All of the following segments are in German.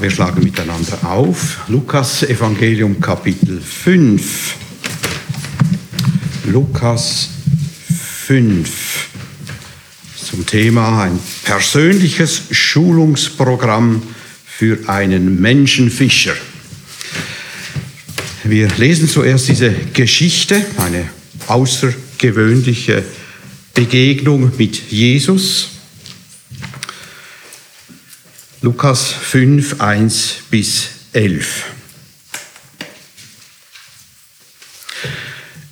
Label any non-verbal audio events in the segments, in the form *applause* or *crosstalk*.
Wir schlagen miteinander auf. Lukas Evangelium Kapitel 5. Lukas 5 zum Thema ein persönliches Schulungsprogramm für einen Menschenfischer. Wir lesen zuerst diese Geschichte, eine außergewöhnliche Begegnung mit Jesus. Lukas 5, 1 bis 11.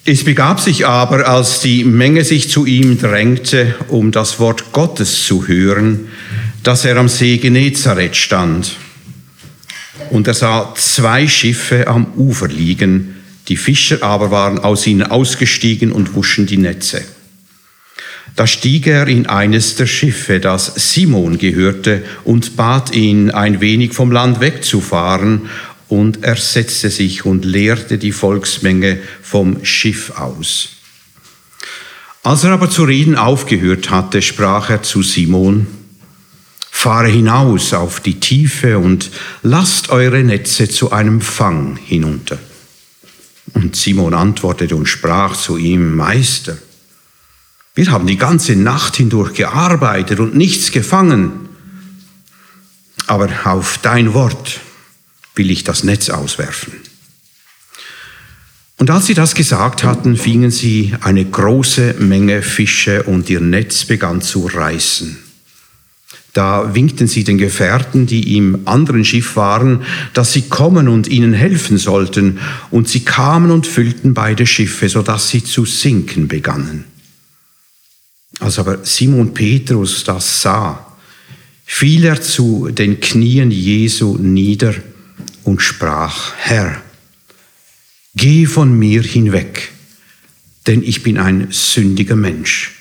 Es begab sich aber, als die Menge sich zu ihm drängte, um das Wort Gottes zu hören, dass er am See Genezareth stand. Und er sah zwei Schiffe am Ufer liegen, die Fischer aber waren aus ihnen ausgestiegen und wuschen die Netze. Da stieg er in eines der Schiffe, das Simon gehörte, und bat ihn, ein wenig vom Land wegzufahren, und er setzte sich und leerte die Volksmenge vom Schiff aus. Als er aber zu reden aufgehört hatte, sprach er zu Simon, Fahre hinaus auf die Tiefe und lasst eure Netze zu einem Fang hinunter. Und Simon antwortete und sprach zu ihm, Meister, wir haben die ganze Nacht hindurch gearbeitet und nichts gefangen. Aber auf dein Wort will ich das Netz auswerfen. Und als sie das gesagt hatten, fingen sie eine große Menge Fische und ihr Netz begann zu reißen. Da winkten sie den Gefährten, die im anderen Schiff waren, dass sie kommen und ihnen helfen sollten, und sie kamen und füllten beide Schiffe, so dass sie zu sinken begannen. Als aber Simon Petrus das sah, fiel er zu den Knien Jesu nieder und sprach, Herr, geh von mir hinweg, denn ich bin ein sündiger Mensch.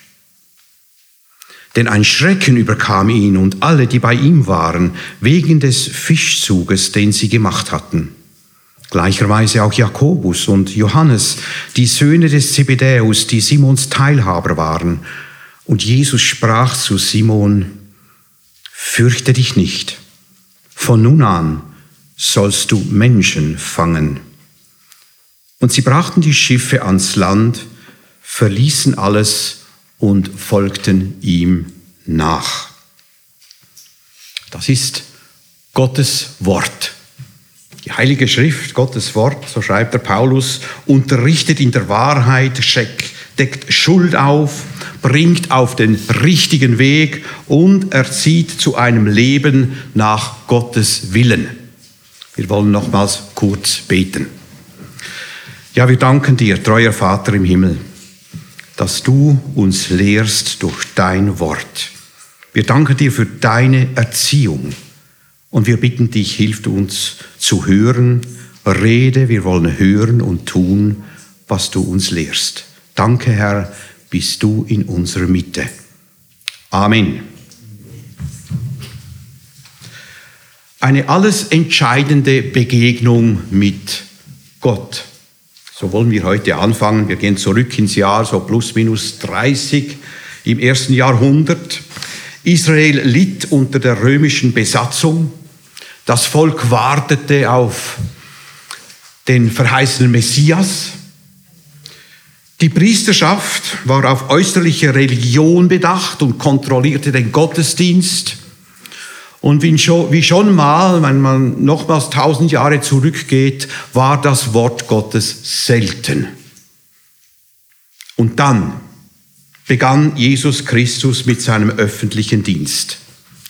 Denn ein Schrecken überkam ihn und alle, die bei ihm waren, wegen des Fischzuges, den sie gemacht hatten. Gleicherweise auch Jakobus und Johannes, die Söhne des Zebedäus, die Simons Teilhaber waren, und Jesus sprach zu Simon, fürchte dich nicht, von nun an sollst du Menschen fangen. Und sie brachten die Schiffe ans Land, verließen alles und folgten ihm nach. Das ist Gottes Wort. Die Heilige Schrift, Gottes Wort, so schreibt der Paulus, unterrichtet in der Wahrheit, deckt Schuld auf, bringt auf den richtigen Weg und erzieht zu einem Leben nach Gottes Willen. Wir wollen nochmals kurz beten. Ja, wir danken dir, treuer Vater im Himmel, dass du uns lehrst durch dein Wort. Wir danken dir für deine Erziehung und wir bitten dich, hilf uns zu hören, rede, wir wollen hören und tun, was du uns lehrst. Danke, Herr, bist du in unserer Mitte. Amen. Eine alles entscheidende Begegnung mit Gott. So wollen wir heute anfangen. Wir gehen zurück ins Jahr so plus minus 30 im ersten Jahrhundert. Israel litt unter der römischen Besatzung. Das Volk wartete auf den verheißenen Messias. Die Priesterschaft war auf äußerliche Religion bedacht und kontrollierte den Gottesdienst. Und wie schon, mal, wenn man nochmals tausend Jahre zurückgeht, war das Wort Gottes selten. Und dann begann Jesus Christus mit seinem öffentlichen Dienst.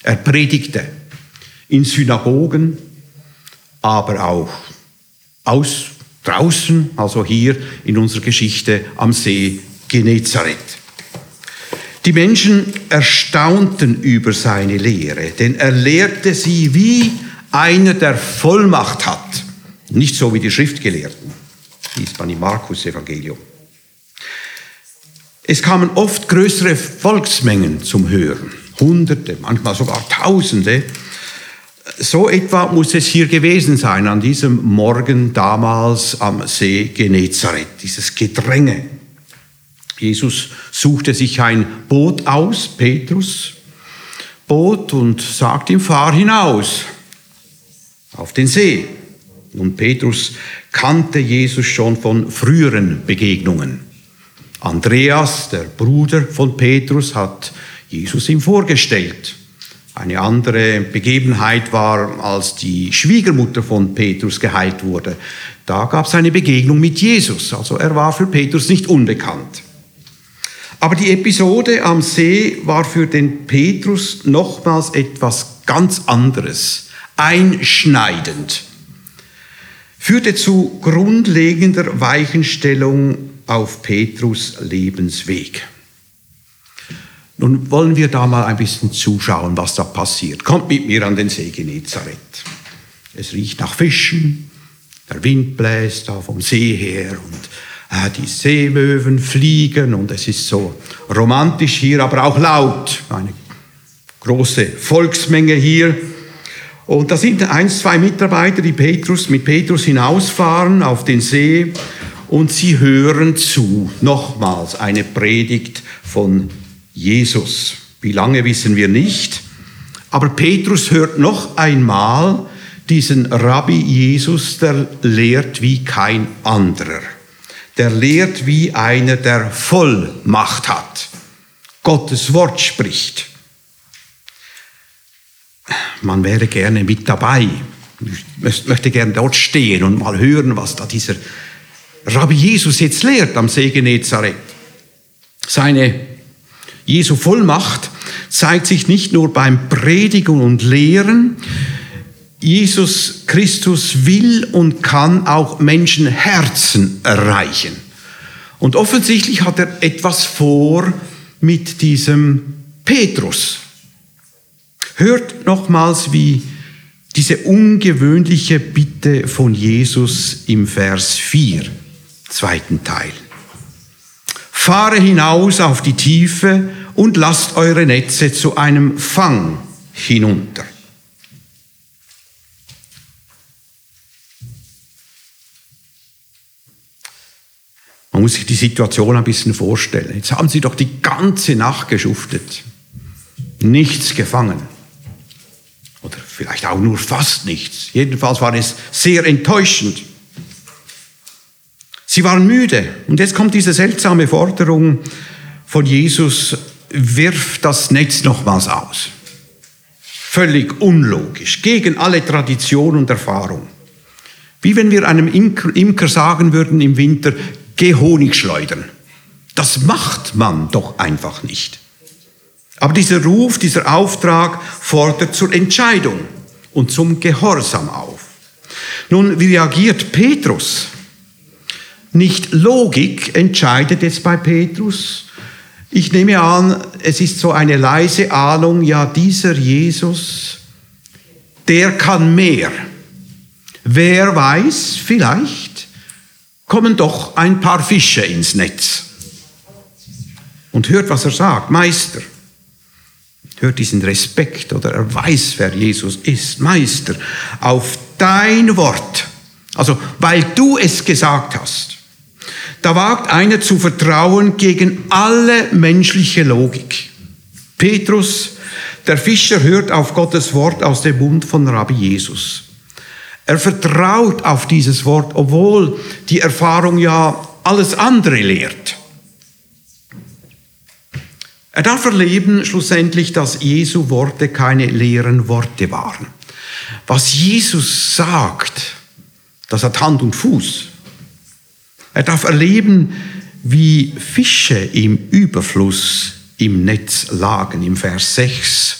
Er predigte in Synagogen, aber auch aus Draußen, also hier in unserer Geschichte am See Genezareth. Die Menschen erstaunten über seine Lehre, denn er lehrte sie wie einer, der Vollmacht hat. Nicht so wie die Schriftgelehrten, liest man im Markus-Evangelium. Es kamen oft größere Volksmengen zum Hören, Hunderte, manchmal sogar Tausende, so etwa muss es hier gewesen sein an diesem Morgen damals am See Genezareth, dieses Gedränge. Jesus suchte sich ein Boot aus, Petrus, Boot und sagt ihm, fahr hinaus. auf den See. Und Petrus kannte Jesus schon von früheren Begegnungen. Andreas, der Bruder von Petrus, hat Jesus ihm vorgestellt. Eine andere Begebenheit war, als die Schwiegermutter von Petrus geheilt wurde. Da gab es eine Begegnung mit Jesus. Also er war für Petrus nicht unbekannt. Aber die Episode am See war für den Petrus nochmals etwas ganz anderes, einschneidend, führte zu grundlegender Weichenstellung auf Petrus Lebensweg. Nun wollen wir da mal ein bisschen zuschauen, was da passiert. Kommt mit mir an den See Genezareth. Es riecht nach Fischen, der Wind bläst da vom See her und äh, die Seemöwen fliegen und es ist so romantisch hier, aber auch laut. Eine große Volksmenge hier. Und da sind ein, zwei Mitarbeiter, die Petrus, mit Petrus hinausfahren auf den See und sie hören zu. Nochmals eine Predigt von Jesus. Wie lange wissen wir nicht. Aber Petrus hört noch einmal diesen Rabbi Jesus, der lehrt wie kein anderer. Der lehrt wie einer, der Vollmacht hat. Gottes Wort spricht. Man wäre gerne mit dabei. Ich möchte gerne dort stehen und mal hören, was da dieser Rabbi Jesus jetzt lehrt am See Genezareth. Seine Jesu Vollmacht zeigt sich nicht nur beim Predigen und Lehren, Jesus Christus will und kann auch Menschenherzen erreichen. Und offensichtlich hat er etwas vor mit diesem Petrus. Hört nochmals, wie diese ungewöhnliche Bitte von Jesus im Vers 4, zweiten Teil. Fahre hinaus auf die Tiefe und lasst eure Netze zu einem Fang hinunter. Man muss sich die Situation ein bisschen vorstellen. Jetzt haben sie doch die ganze Nacht geschuftet. Nichts gefangen. Oder vielleicht auch nur fast nichts. Jedenfalls war es sehr enttäuschend. Sie waren müde. Und jetzt kommt diese seltsame Forderung von Jesus, wirf das Netz nochmals aus. Völlig unlogisch, gegen alle Tradition und Erfahrung. Wie wenn wir einem Imker sagen würden im Winter, geh Honig schleudern. Das macht man doch einfach nicht. Aber dieser Ruf, dieser Auftrag fordert zur Entscheidung und zum Gehorsam auf. Nun, wie reagiert Petrus? Nicht Logik entscheidet jetzt bei Petrus. Ich nehme an, es ist so eine leise Ahnung, ja, dieser Jesus, der kann mehr. Wer weiß, vielleicht kommen doch ein paar Fische ins Netz. Und hört, was er sagt, Meister. Hört diesen Respekt oder er weiß, wer Jesus ist. Meister, auf dein Wort, also weil du es gesagt hast, da wagt einer zu vertrauen gegen alle menschliche Logik. Petrus, der Fischer, hört auf Gottes Wort aus dem Mund von Rabbi Jesus. Er vertraut auf dieses Wort, obwohl die Erfahrung ja alles andere lehrt. Er darf erleben schlussendlich, dass Jesu Worte keine leeren Worte waren. Was Jesus sagt, das hat Hand und Fuß. Er darf erleben, wie Fische im Überfluss im Netz lagen, im Vers 6.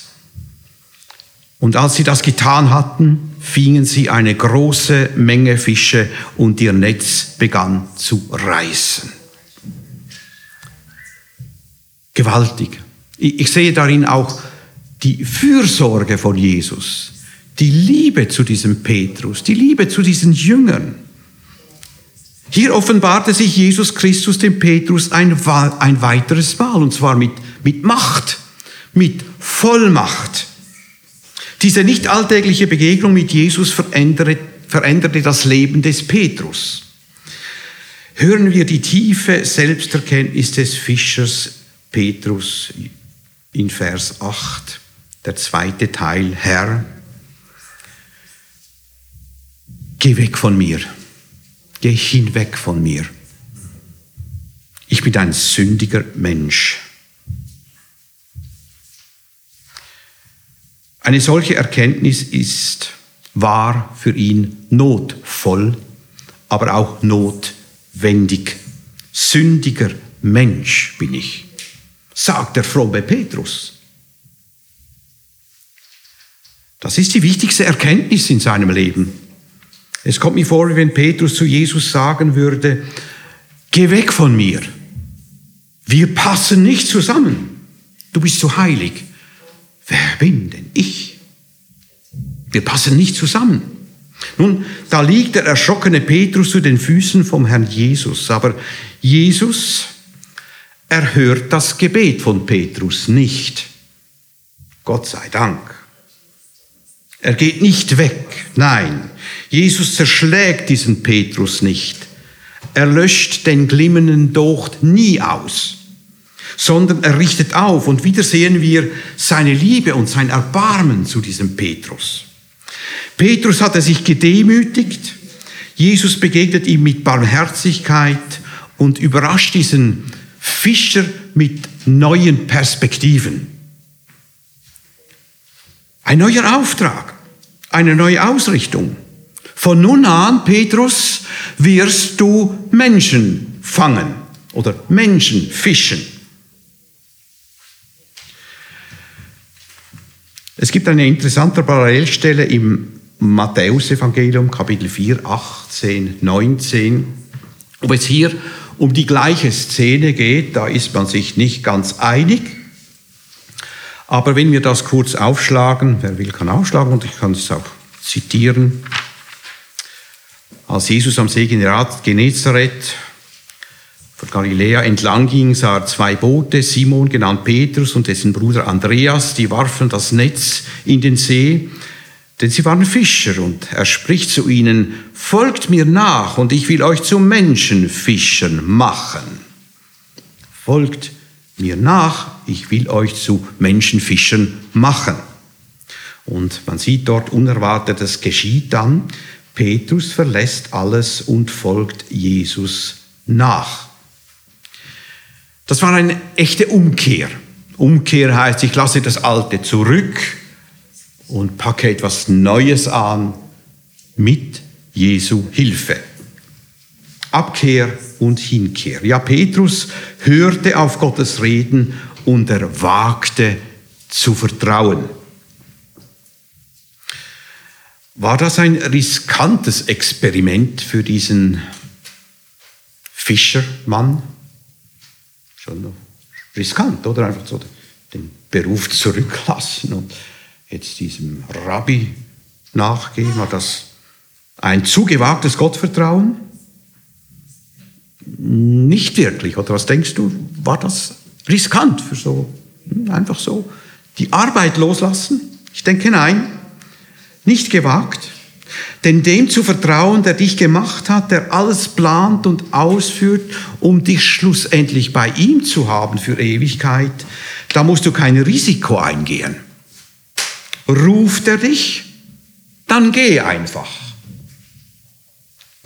Und als sie das getan hatten, fingen sie eine große Menge Fische und ihr Netz begann zu reißen. Gewaltig. Ich sehe darin auch die Fürsorge von Jesus, die Liebe zu diesem Petrus, die Liebe zu diesen Jüngern. Hier offenbarte sich Jesus Christus dem Petrus ein, ein weiteres Mal, und zwar mit, mit Macht, mit Vollmacht. Diese nicht alltägliche Begegnung mit Jesus veränderte, veränderte das Leben des Petrus. Hören wir die tiefe Selbsterkenntnis des Fischers Petrus in Vers 8, der zweite Teil, Herr, geh weg von mir, geh hinweg von mir. Ich bin ein sündiger Mensch. Eine solche Erkenntnis ist, war für ihn notvoll, aber auch notwendig. Sündiger Mensch bin ich, sagt der fromme Petrus. Das ist die wichtigste Erkenntnis in seinem Leben. Es kommt mir vor, wie wenn Petrus zu Jesus sagen würde, geh weg von mir. Wir passen nicht zusammen. Du bist so heilig. Wer bin denn ich? Wir passen nicht zusammen. Nun, da liegt der erschrockene Petrus zu den Füßen vom Herrn Jesus, aber Jesus erhört das Gebet von Petrus nicht. Gott sei Dank. Er geht nicht weg, nein, Jesus zerschlägt diesen Petrus nicht. Er löscht den glimmenden Docht nie aus sondern er richtet auf und wieder sehen wir seine Liebe und sein Erbarmen zu diesem Petrus. Petrus hatte sich gedemütigt, Jesus begegnet ihm mit Barmherzigkeit und überrascht diesen Fischer mit neuen Perspektiven. Ein neuer Auftrag, eine neue Ausrichtung. Von nun an, Petrus, wirst du Menschen fangen oder Menschen fischen. Es gibt eine interessante Parallelstelle im Matthäusevangelium, Kapitel 4, 18, 19. Ob es hier um die gleiche Szene geht, da ist man sich nicht ganz einig. Aber wenn wir das kurz aufschlagen, wer will, kann aufschlagen und ich kann es auch zitieren. Als Jesus am See Genezareth von Galiläa entlang ging, sah er zwei Boote, Simon genannt Petrus und dessen Bruder Andreas, die warfen das Netz in den See, denn sie waren Fischer und er spricht zu ihnen, folgt mir nach und ich will euch zu Menschenfischern machen. Folgt mir nach, ich will euch zu Menschenfischern machen. Und man sieht dort Unerwartetes geschieht dann. Petrus verlässt alles und folgt Jesus nach. Das war eine echte Umkehr. Umkehr heißt, ich lasse das Alte zurück und packe etwas Neues an mit Jesu Hilfe. Abkehr und Hinkehr. Ja, Petrus hörte auf Gottes Reden und er wagte zu vertrauen. War das ein riskantes Experiment für diesen Fischermann? schon riskant, oder? Einfach so den Beruf zurücklassen und jetzt diesem Rabbi nachgehen. War das ein zu gewagtes Gottvertrauen? Nicht wirklich. Oder was denkst du? War das riskant für so, hm, einfach so die Arbeit loslassen? Ich denke nein. Nicht gewagt. Denn dem zu vertrauen, der dich gemacht hat, der alles plant und ausführt, um dich schlussendlich bei ihm zu haben für Ewigkeit, da musst du kein Risiko eingehen. Ruft er dich, dann geh einfach.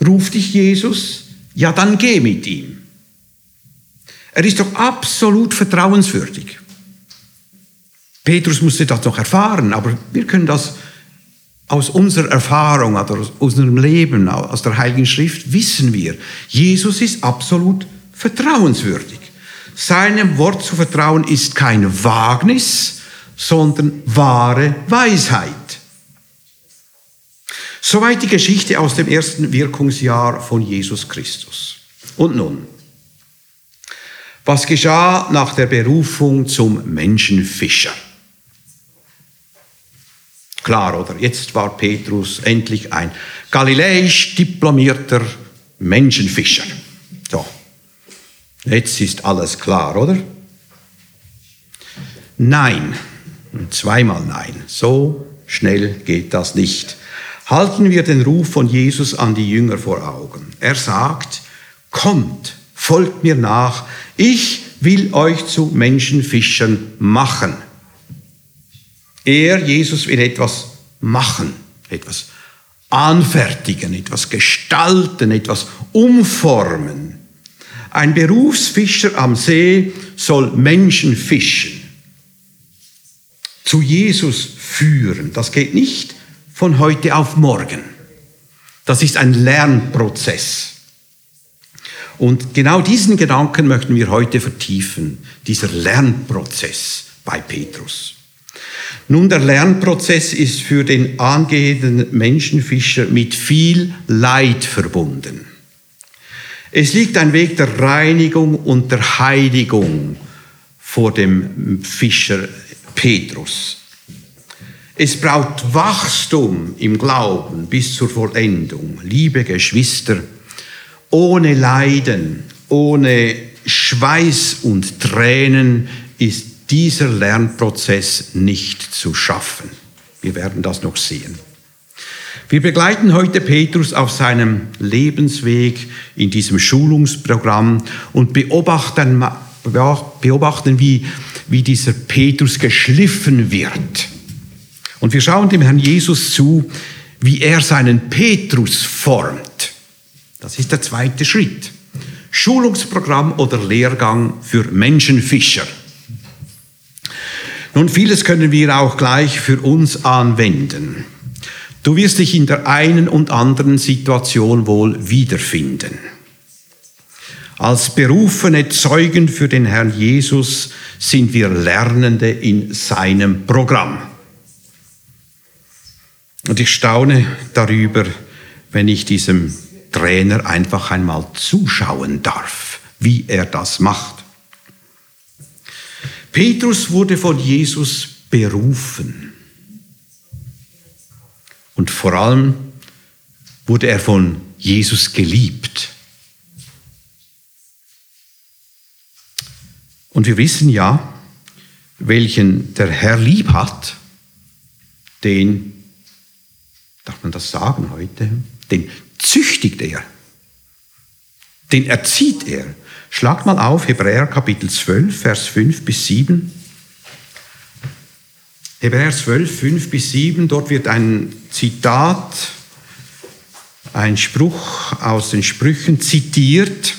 Ruft dich Jesus, ja dann geh mit ihm. Er ist doch absolut vertrauenswürdig. Petrus musste das noch erfahren, aber wir können das aus unserer Erfahrung, aus unserem Leben, aus der Heiligen Schrift wissen wir, Jesus ist absolut vertrauenswürdig. Seinem Wort zu vertrauen ist kein Wagnis, sondern wahre Weisheit. Soweit die Geschichte aus dem ersten Wirkungsjahr von Jesus Christus. Und nun, was geschah nach der Berufung zum Menschenfischer? Klar, oder? Jetzt war Petrus endlich ein galiläisch diplomierter Menschenfischer. So, jetzt ist alles klar, oder? Nein, zweimal nein, so schnell geht das nicht. Halten wir den Ruf von Jesus an die Jünger vor Augen. Er sagt, kommt, folgt mir nach, ich will euch zu Menschenfischern machen. Er, Jesus, will etwas machen, etwas anfertigen, etwas gestalten, etwas umformen. Ein Berufsfischer am See soll Menschen fischen, zu Jesus führen. Das geht nicht von heute auf morgen. Das ist ein Lernprozess. Und genau diesen Gedanken möchten wir heute vertiefen, dieser Lernprozess bei Petrus. Nun, der Lernprozess ist für den angehenden Menschenfischer mit viel Leid verbunden. Es liegt ein Weg der Reinigung und der Heiligung vor dem Fischer Petrus. Es braucht Wachstum im Glauben bis zur Vollendung. Liebe Geschwister, ohne Leiden, ohne Schweiß und Tränen ist dieser Lernprozess nicht zu schaffen. Wir werden das noch sehen. Wir begleiten heute Petrus auf seinem Lebensweg in diesem Schulungsprogramm und beobachten, beobachten wie, wie dieser Petrus geschliffen wird. Und wir schauen dem Herrn Jesus zu, wie er seinen Petrus formt. Das ist der zweite Schritt. Schulungsprogramm oder Lehrgang für Menschenfischer. Nun, vieles können wir auch gleich für uns anwenden. Du wirst dich in der einen und anderen Situation wohl wiederfinden. Als berufene Zeugen für den Herrn Jesus sind wir Lernende in seinem Programm. Und ich staune darüber, wenn ich diesem Trainer einfach einmal zuschauen darf, wie er das macht. Petrus wurde von Jesus berufen. Und vor allem wurde er von Jesus geliebt. Und wir wissen ja, welchen der Herr lieb hat, den, darf man das sagen heute, den züchtigt er, den erzieht er. Schlag mal auf Hebräer Kapitel 12, Vers 5 bis 7. Hebräer 12, 5 bis 7, dort wird ein Zitat, ein Spruch aus den Sprüchen zitiert.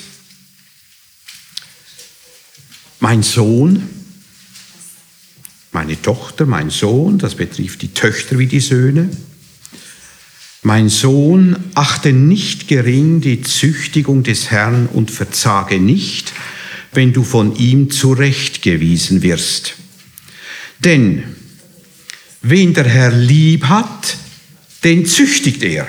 Mein Sohn, meine Tochter, mein Sohn, das betrifft die Töchter wie die Söhne, mein Sohn, achte nicht gering die Züchtigung des Herrn und verzage nicht, wenn du von ihm zurechtgewiesen wirst. Denn wen der Herr lieb hat, den züchtigt er.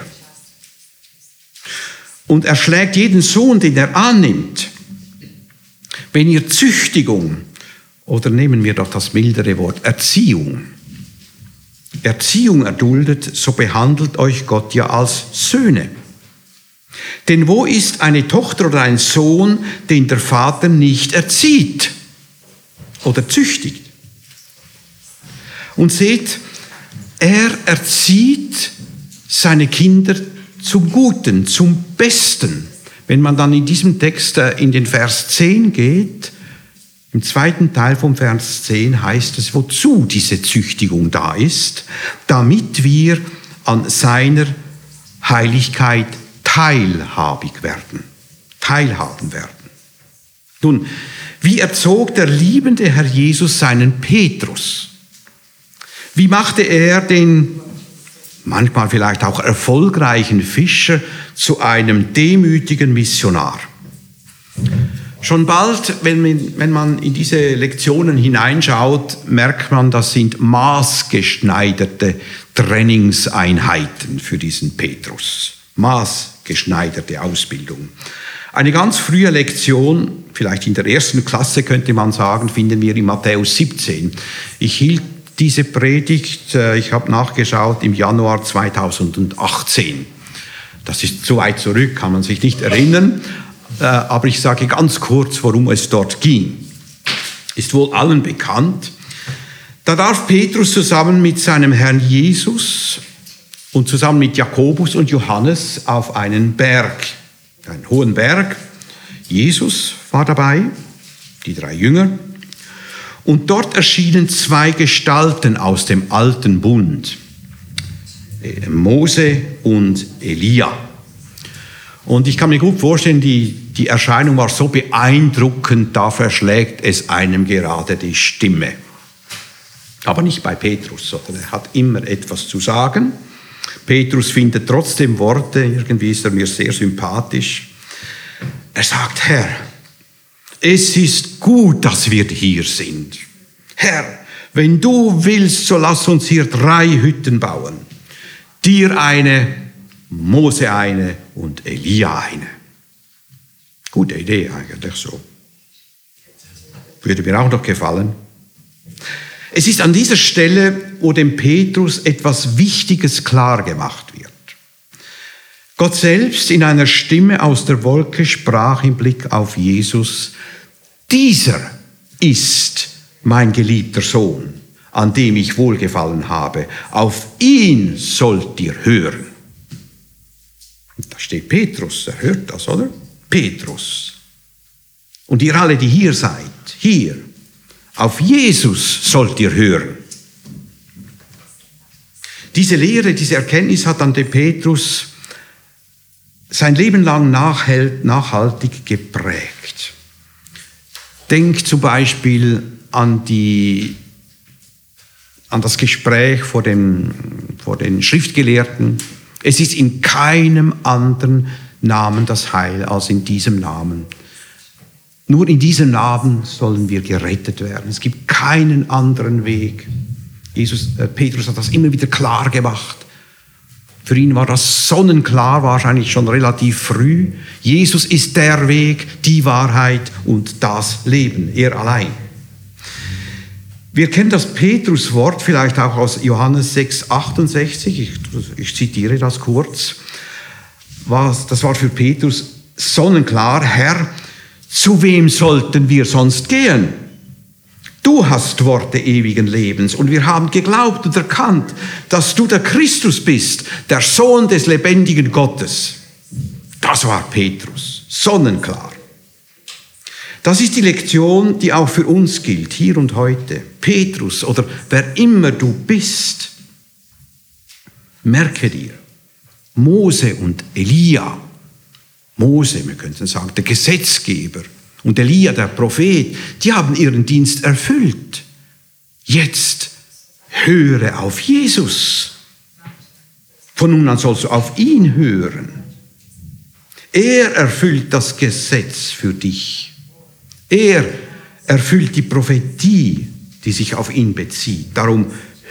Und er schlägt jeden Sohn, den er annimmt. Wenn ihr Züchtigung, oder nehmen wir doch das mildere Wort, Erziehung, Erziehung erduldet, so behandelt euch Gott ja als Söhne. Denn wo ist eine Tochter oder ein Sohn, den der Vater nicht erzieht oder züchtigt? Und seht, er erzieht seine Kinder zum Guten, zum Besten. Wenn man dann in diesem Text äh, in den Vers 10 geht, im zweiten Teil vom Vers 10 heißt es, wozu diese Züchtigung da ist, damit wir an seiner Heiligkeit teilhabig werden, teilhaben werden. Nun, wie erzog der liebende Herr Jesus seinen Petrus? Wie machte er den manchmal vielleicht auch erfolgreichen Fischer zu einem demütigen Missionar? Schon bald, wenn man, in diese Lektionen hineinschaut, merkt man, das sind maßgeschneiderte Trainingseinheiten für diesen Petrus. Maßgeschneiderte Ausbildung. Eine ganz frühe Lektion, vielleicht in der ersten Klasse könnte man sagen, finden wir in Matthäus 17. Ich hielt diese Predigt, äh, ich habe nachgeschaut, im Januar 2018. Das ist zu weit zurück, kann man sich nicht erinnern. Äh, aber ich sage ganz kurz, worum es dort ging. Ist wohl allen bekannt. Da darf Petrus zusammen mit seinem Herrn Jesus und zusammen mit Jakobus und Johannes auf einen Berg, einen hohen Berg. Jesus war dabei, die drei Jünger. Und dort erschienen zwei Gestalten aus dem alten Bund. äh, Mose und Elia. Und ich kann mir gut vorstellen, die, die Erscheinung war so beeindruckend, da verschlägt es einem gerade die Stimme. Aber nicht bei Petrus, sondern er hat immer etwas zu sagen. Petrus findet trotzdem Worte, irgendwie ist er mir sehr sympathisch. Er sagt, Herr, es ist gut, dass wir hier sind. Herr, wenn du willst, so lass uns hier drei Hütten bauen. Dir eine, Mose eine und Elia eine. Gute Idee eigentlich so. Würde mir auch noch gefallen. Es ist an dieser Stelle, wo dem Petrus etwas Wichtiges klar gemacht wird. Gott selbst in einer Stimme aus der Wolke sprach im Blick auf Jesus, dieser ist mein geliebter Sohn, an dem ich wohlgefallen habe. Auf ihn sollt ihr hören. Da steht Petrus, er hört das, oder? Petrus. Und ihr alle, die hier seid, hier, auf Jesus sollt ihr hören. Diese Lehre, diese Erkenntnis hat dann der Petrus sein Leben lang nachhaltig geprägt. Denk zum Beispiel an, die, an das Gespräch vor den, vor den Schriftgelehrten. Es ist in keinem anderen Namen das Heil als in diesem Namen. Nur in diesem Namen sollen wir gerettet werden. Es gibt keinen anderen Weg. Jesus, äh, Petrus hat das immer wieder klar gemacht. Für ihn war das sonnenklar, wahrscheinlich schon relativ früh. Jesus ist der Weg, die Wahrheit und das Leben, er allein. Wir kennen das Petrus-Wort vielleicht auch aus Johannes 6, 68. Ich, ich zitiere das kurz. Was, das war für Petrus sonnenklar. Herr, zu wem sollten wir sonst gehen? Du hast Worte ewigen Lebens und wir haben geglaubt und erkannt, dass du der Christus bist, der Sohn des lebendigen Gottes. Das war Petrus, sonnenklar. Das ist die Lektion, die auch für uns gilt, hier und heute. Petrus oder wer immer du bist, merke dir, Mose und Elia, Mose, wir könnten sagen, der Gesetzgeber, und Elia, der Prophet, die haben ihren Dienst erfüllt. Jetzt höre auf Jesus. Von nun an sollst du auf ihn hören. Er erfüllt das Gesetz für dich. Er erfüllt die Prophetie, die sich auf ihn bezieht. Darum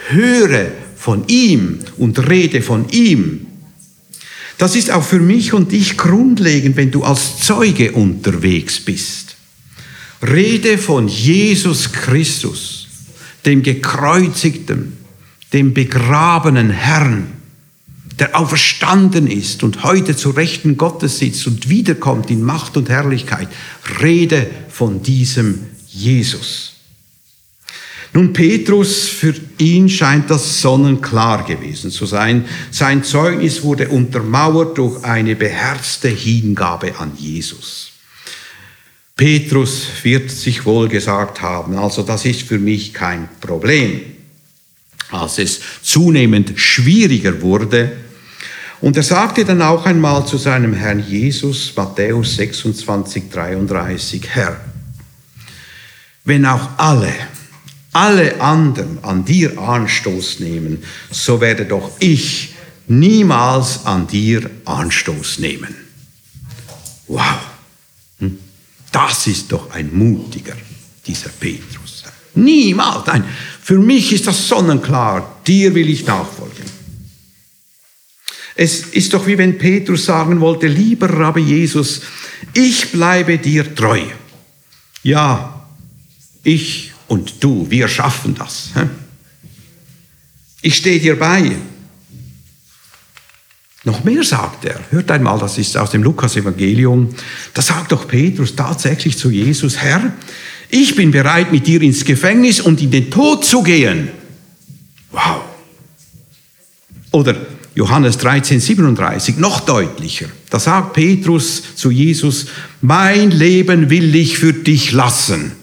höre von ihm und rede von ihm. Das ist auch für mich und dich grundlegend, wenn du als Zeuge unterwegs bist. Rede von Jesus Christus, dem gekreuzigten, dem begrabenen Herrn, der auferstanden ist und heute zu Rechten Gottes sitzt und wiederkommt in Macht und Herrlichkeit. Rede von diesem Jesus. Nun, Petrus, für ihn scheint das sonnenklar gewesen zu sein. Sein Zeugnis wurde untermauert durch eine beherzte Hingabe an Jesus. Petrus wird sich wohl gesagt haben, also das ist für mich kein Problem. Als es zunehmend schwieriger wurde, und er sagte dann auch einmal zu seinem Herrn Jesus, Matthäus 26, 33, Herr, wenn auch alle alle anderen an dir Anstoß nehmen, so werde doch ich niemals an dir Anstoß nehmen. Wow, hm? das ist doch ein mutiger, dieser Petrus. Niemals, nein, für mich ist das sonnenklar, dir will ich nachfolgen. Es ist doch wie wenn Petrus sagen wollte, lieber Rabbi Jesus, ich bleibe dir treu. Ja, ich und du, wir schaffen das. Ich stehe dir bei. Noch mehr sagt er. Hört einmal, das ist aus dem Lukas-Evangelium. Da sagt doch Petrus tatsächlich zu Jesus, Herr, ich bin bereit, mit dir ins Gefängnis und in den Tod zu gehen. Wow. Oder Johannes 13, 37, noch deutlicher. Da sagt Petrus zu Jesus, mein Leben will ich für dich lassen.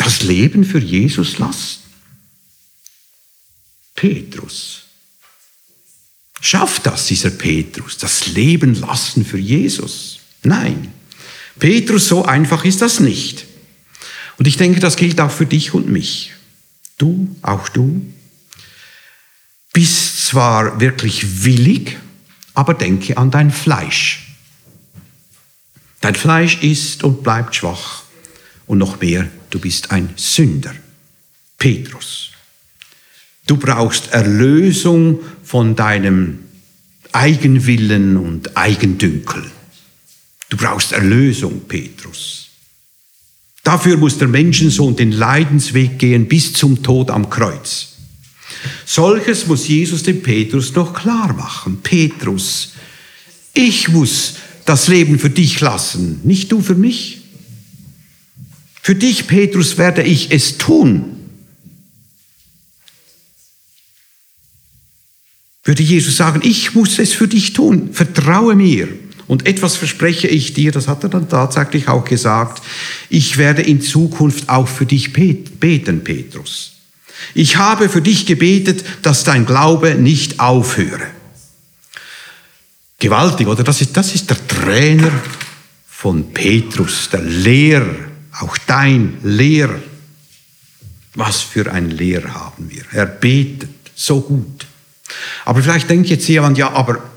Das Leben für Jesus lassen? Petrus. Schafft das dieser Petrus, das Leben lassen für Jesus? Nein. Petrus, so einfach ist das nicht. Und ich denke, das gilt auch für dich und mich. Du, auch du, bist zwar wirklich willig, aber denke an dein Fleisch. Dein Fleisch ist und bleibt schwach. Und noch mehr, du bist ein Sünder. Petrus. Du brauchst Erlösung von deinem Eigenwillen und Eigendünkel. Du brauchst Erlösung, Petrus. Dafür muss der Menschensohn den Leidensweg gehen bis zum Tod am Kreuz. Solches muss Jesus dem Petrus noch klar machen. Petrus, ich muss das Leben für dich lassen, nicht du für mich. Für dich, Petrus, werde ich es tun. Würde Jesus sagen, ich muss es für dich tun, vertraue mir. Und etwas verspreche ich dir, das hat er dann tatsächlich auch gesagt, ich werde in Zukunft auch für dich beten, Petrus. Ich habe für dich gebetet, dass dein Glaube nicht aufhöre. Gewaltig, oder? Das ist, das ist der Trainer von Petrus, der Lehrer, auch dein Lehrer. Was für ein Lehrer haben wir. Er betet so gut. Aber vielleicht denkt jetzt jemand, ja, aber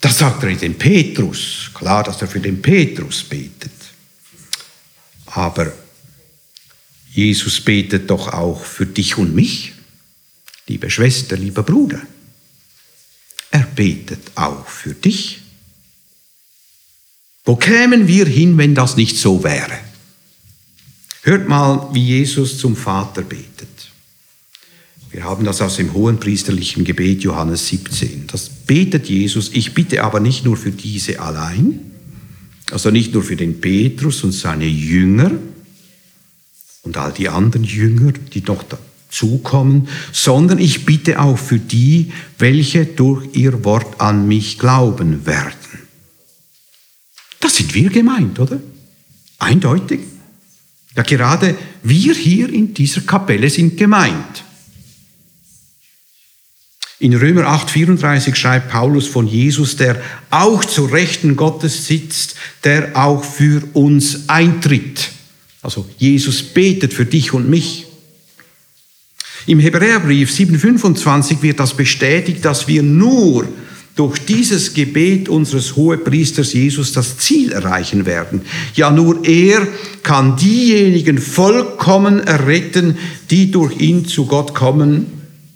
das sagt er den Petrus. Klar, dass er für den Petrus betet. Aber Jesus betet doch auch für dich und mich, liebe Schwester, lieber Bruder. Er betet auch für dich. Wo kämen wir hin, wenn das nicht so wäre? Hört mal, wie Jesus zum Vater betet. Wir haben das aus dem hohen priesterlichen Gebet Johannes 17. Das betet Jesus. Ich bitte aber nicht nur für diese allein, also nicht nur für den Petrus und seine Jünger, und all die anderen Jünger, die noch dazukommen, sondern ich bitte auch für die, welche durch ihr Wort an mich glauben werden. Das sind wir gemeint, oder? Eindeutig. Ja, gerade wir hier in dieser Kapelle sind gemeint. In Römer 8:34 schreibt Paulus von Jesus, der auch zur Rechten Gottes sitzt, der auch für uns eintritt. Also Jesus betet für dich und mich. Im Hebräerbrief 7,25 wird das bestätigt, dass wir nur durch dieses Gebet unseres Hohepriesters Jesus das Ziel erreichen werden. Ja, nur er kann diejenigen vollkommen erretten, die durch ihn zu Gott kommen,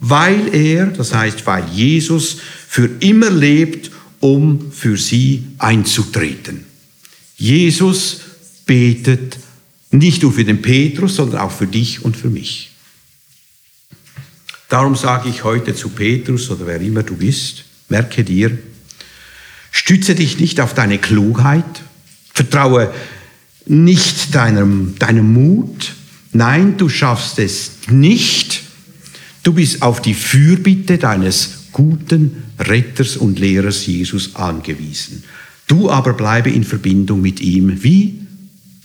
weil er, das heißt, weil Jesus für immer lebt, um für sie einzutreten. Jesus betet nicht nur für den Petrus, sondern auch für dich und für mich. Darum sage ich heute zu Petrus oder wer immer du bist, merke dir, stütze dich nicht auf deine Klugheit, vertraue nicht deinem, deinem Mut, nein, du schaffst es nicht, du bist auf die Fürbitte deines guten Retters und Lehrers Jesus angewiesen. Du aber bleibe in Verbindung mit ihm wie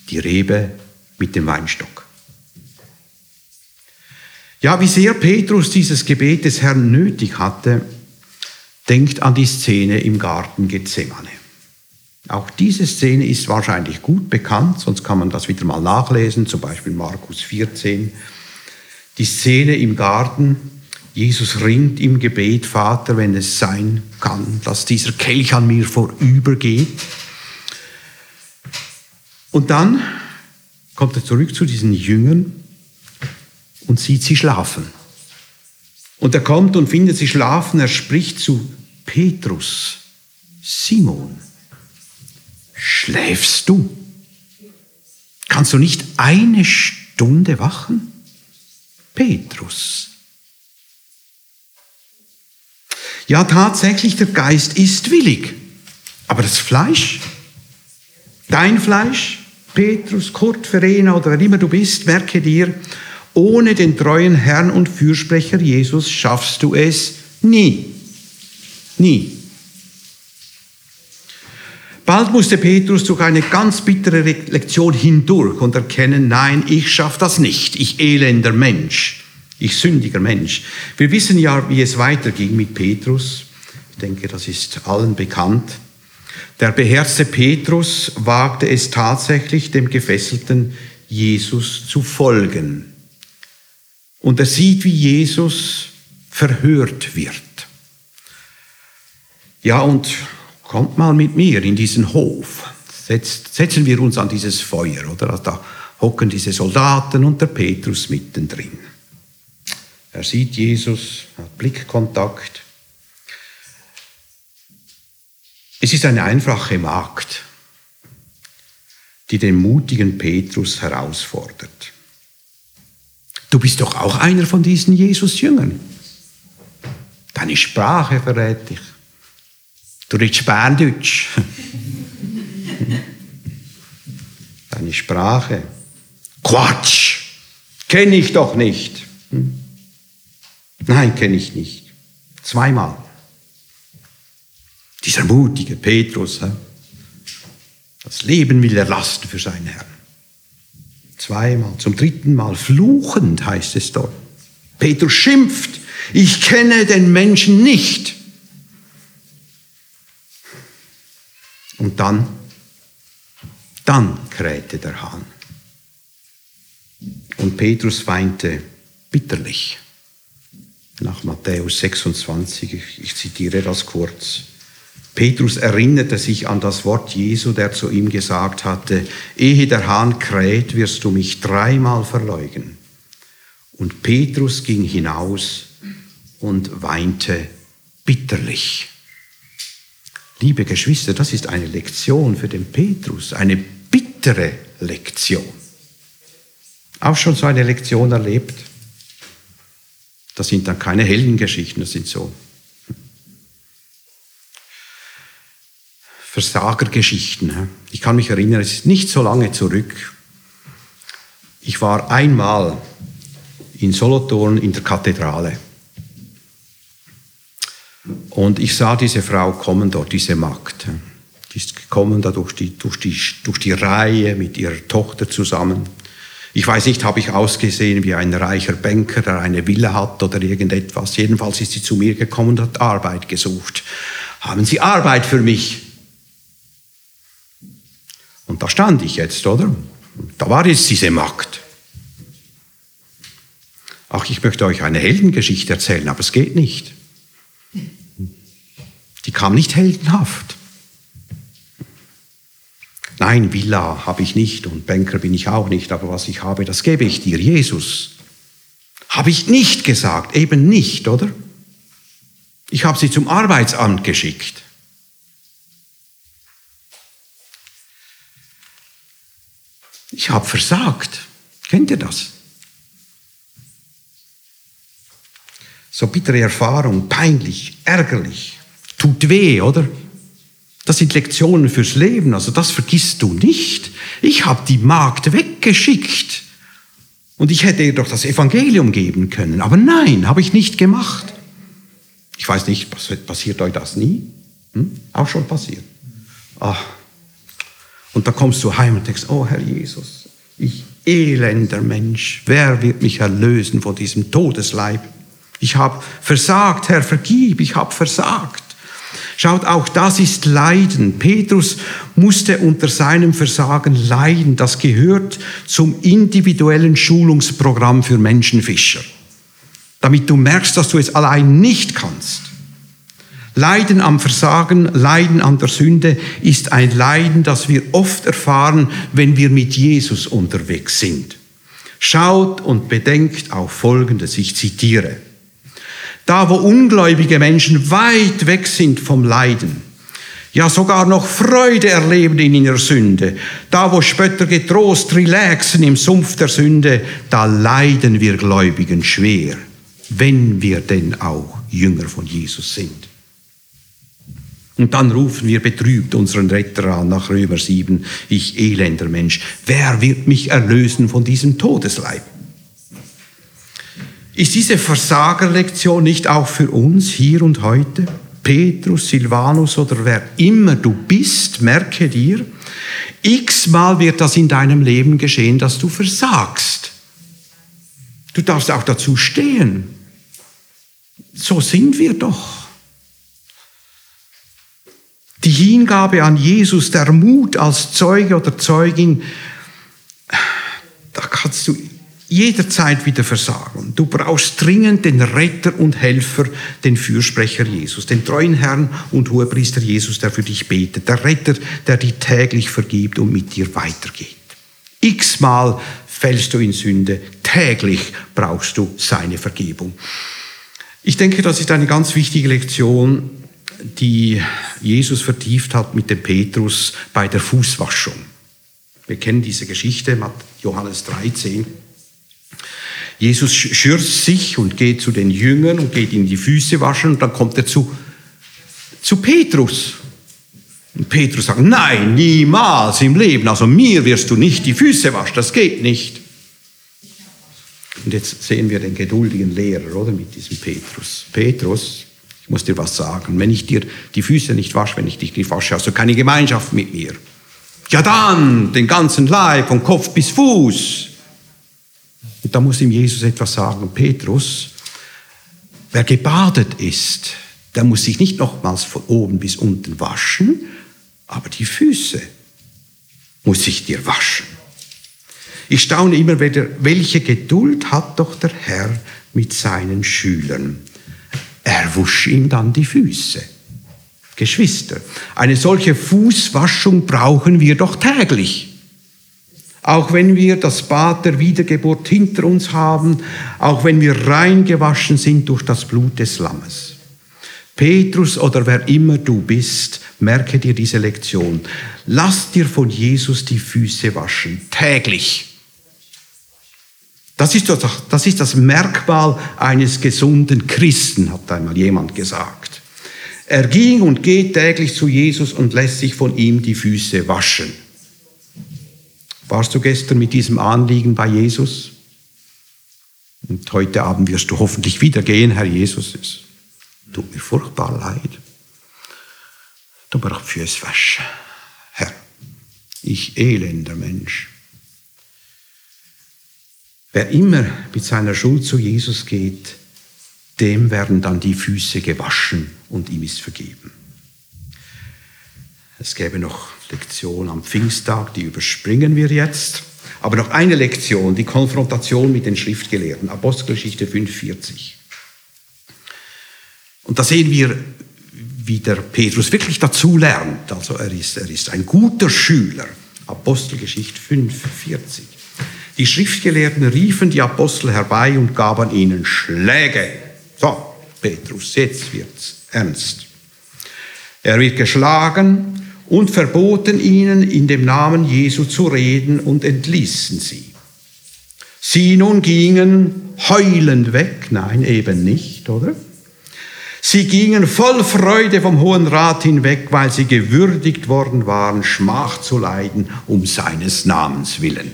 die Rebe mit dem Weinstock. Ja, wie sehr Petrus dieses Gebet des Herrn nötig hatte, denkt an die Szene im Garten Gethsemane. Auch diese Szene ist wahrscheinlich gut bekannt, sonst kann man das wieder mal nachlesen, zum Beispiel Markus 14. Die Szene im Garten, Jesus ringt im Gebet, Vater, wenn es sein kann, dass dieser Kelch an mir vorübergeht. Und dann kommt er zurück zu diesen Jüngern und sieht sie schlafen. Und er kommt und findet sie schlafen. Er spricht zu Petrus, Simon, schläfst du? Kannst du nicht eine Stunde wachen? Petrus. Ja, tatsächlich, der Geist ist willig, aber das Fleisch, dein Fleisch, Petrus, Kurt, Verena oder wer immer du bist, merke dir, ohne den treuen Herrn und Fürsprecher Jesus schaffst du es nie. Nie. Bald musste Petrus durch eine ganz bittere Lektion hindurch und erkennen, nein, ich schaffe das nicht, ich elender Mensch. Ich sündiger Mensch. Wir wissen ja, wie es weiterging mit Petrus. Ich denke, das ist allen bekannt. Der beherzte Petrus wagte es tatsächlich, dem gefesselten Jesus zu folgen. Und er sieht, wie Jesus verhört wird. Ja, und kommt mal mit mir in diesen Hof. Setzt, setzen wir uns an dieses Feuer, oder? Also da hocken diese Soldaten und der Petrus mittendrin. Er sieht Jesus, hat Blickkontakt. Es ist eine einfache Magd, die den mutigen Petrus herausfordert. Du bist doch auch einer von diesen Jesus-Jüngern. Deine Sprache verrät dich. Du redest Berndeutsch. *laughs* Deine Sprache. Quatsch! Kenne ich doch nicht. Hm? Nein, kenne ich nicht. Zweimal. Dieser mutige Petrus, das Leben will er lasten für seinen Herrn. Zweimal, zum dritten Mal fluchend heißt es dort. Petrus schimpft, ich kenne den Menschen nicht. Und dann, dann krähte der Hahn. Und Petrus weinte bitterlich. Nach Matthäus 26, ich zitiere das kurz. Petrus erinnerte sich an das Wort Jesu, der zu ihm gesagt hatte, ehe der Hahn kräht, wirst du mich dreimal verleugnen. Und Petrus ging hinaus und weinte bitterlich. Liebe Geschwister, das ist eine Lektion für den Petrus, eine bittere Lektion. Auch schon so eine Lektion erlebt. Das sind dann keine Heldengeschichten, das sind so Versagergeschichten. Ich kann mich erinnern, es ist nicht so lange zurück. Ich war einmal in Solothurn in der Kathedrale. Und ich sah diese Frau kommen dort, diese Magd. Die ist gekommen da durch die, durch, die, durch die Reihe mit ihrer Tochter zusammen. Ich weiß nicht, habe ich ausgesehen wie ein reicher Banker, der eine Villa hat oder irgendetwas. Jedenfalls ist sie zu mir gekommen und hat Arbeit gesucht. Haben Sie Arbeit für mich? Und da stand ich jetzt, oder? Da war jetzt diese Magd. Ach, ich möchte euch eine Heldengeschichte erzählen, aber es geht nicht. Die kam nicht heldenhaft. Nein, Villa habe ich nicht und Banker bin ich auch nicht, aber was ich habe, das gebe ich dir, Jesus. Habe ich nicht gesagt, eben nicht, oder? Ich habe sie zum Arbeitsamt geschickt. Ich habe versagt. Kennt ihr das? So bittere Erfahrung, peinlich, ärgerlich, tut weh, oder? Das sind Lektionen fürs Leben, also das vergisst du nicht. Ich habe die Magd weggeschickt und ich hätte ihr doch das Evangelium geben können, aber nein, habe ich nicht gemacht. Ich weiß nicht, passiert euch das nie? Hm? Auch schon passiert. Ach. Und da kommst du heim und denkst, oh Herr Jesus, ich elender Mensch, wer wird mich erlösen von diesem Todesleib? Ich habe versagt, Herr, vergib, ich habe versagt. Schaut, auch das ist Leiden. Petrus musste unter seinem Versagen leiden. Das gehört zum individuellen Schulungsprogramm für Menschenfischer. Damit du merkst, dass du es allein nicht kannst. Leiden am Versagen, Leiden an der Sünde ist ein Leiden, das wir oft erfahren, wenn wir mit Jesus unterwegs sind. Schaut und bedenkt auf Folgendes, ich zitiere. Da, wo ungläubige Menschen weit weg sind vom Leiden, ja sogar noch Freude erleben in ihrer Sünde, da, wo Spötter getrost relaxen im Sumpf der Sünde, da leiden wir Gläubigen schwer, wenn wir denn auch Jünger von Jesus sind. Und dann rufen wir betrübt unseren Retter an nach Römer 7, ich elender Mensch, wer wird mich erlösen von diesem Todesleib? Ist diese Versagerlektion nicht auch für uns hier und heute? Petrus, Silvanus oder wer immer du bist, merke dir, x-mal wird das in deinem Leben geschehen, dass du versagst. Du darfst auch dazu stehen. So sind wir doch. Die Hingabe an Jesus, der Mut als Zeuge oder Zeugin, da kannst du jederzeit wieder versagen. Du brauchst dringend den Retter und Helfer, den Fürsprecher Jesus, den treuen Herrn und Hohepriester Jesus, der für dich betet, der Retter, der dir täglich vergibt und mit dir weitergeht. X-mal fällst du in Sünde, täglich brauchst du seine Vergebung. Ich denke, das ist eine ganz wichtige Lektion, die Jesus vertieft hat mit dem Petrus bei der Fußwaschung. Wir kennen diese Geschichte, Johannes 13. Jesus schürzt sich und geht zu den Jüngern und geht ihnen die Füße waschen und dann kommt er zu, zu Petrus. Und Petrus sagt, nein, niemals im Leben, also mir wirst du nicht die Füße waschen, das geht nicht. Und jetzt sehen wir den geduldigen Lehrer, oder, mit diesem Petrus. Petrus, ich muss dir was sagen, wenn ich dir die Füße nicht wasche, wenn ich dich nicht wasche, hast du keine Gemeinschaft mit mir. Ja dann, den ganzen Leib, von Kopf bis Fuß. Und da muss ihm Jesus etwas sagen. Petrus, wer gebadet ist, der muss sich nicht nochmals von oben bis unten waschen, aber die Füße muss ich dir waschen. Ich staune immer wieder, welche Geduld hat doch der Herr mit seinen Schülern. Er wusch ihm dann die Füße. Geschwister, eine solche Fußwaschung brauchen wir doch täglich. Auch wenn wir das Bad der Wiedergeburt hinter uns haben, auch wenn wir reingewaschen sind durch das Blut des Lammes. Petrus oder wer immer du bist, merke dir diese Lektion. Lass dir von Jesus die Füße waschen, täglich. Das ist, das, das ist das Merkmal eines gesunden Christen, hat einmal jemand gesagt. Er ging und geht täglich zu Jesus und lässt sich von ihm die Füße waschen. Warst du gestern mit diesem Anliegen bei Jesus? Und heute Abend wirst du hoffentlich wieder gehen, Herr Jesus. Es tut mir furchtbar leid. Du brauchst fürs Waschen. Herr, ich elender Mensch. Wer immer mit seiner Schuld zu Jesus geht, dem werden dann die Füße gewaschen und ihm ist vergeben. Es gäbe noch Lektion am Pfingsttag, die überspringen wir jetzt. Aber noch eine Lektion, die Konfrontation mit den Schriftgelehrten, Apostelgeschichte 45. Und da sehen wir, wie der Petrus wirklich dazu lernt. Also er ist, er ist ein guter Schüler. Apostelgeschichte 45. Die Schriftgelehrten riefen die Apostel herbei und gaben ihnen Schläge. So, Petrus, jetzt wird's ernst. Er wird geschlagen und verboten ihnen, in dem Namen Jesu zu reden und entließen sie. Sie nun gingen heulend weg, nein, eben nicht, oder? Sie gingen voll Freude vom Hohen Rat hinweg, weil sie gewürdigt worden waren, Schmach zu leiden um seines Namens willen.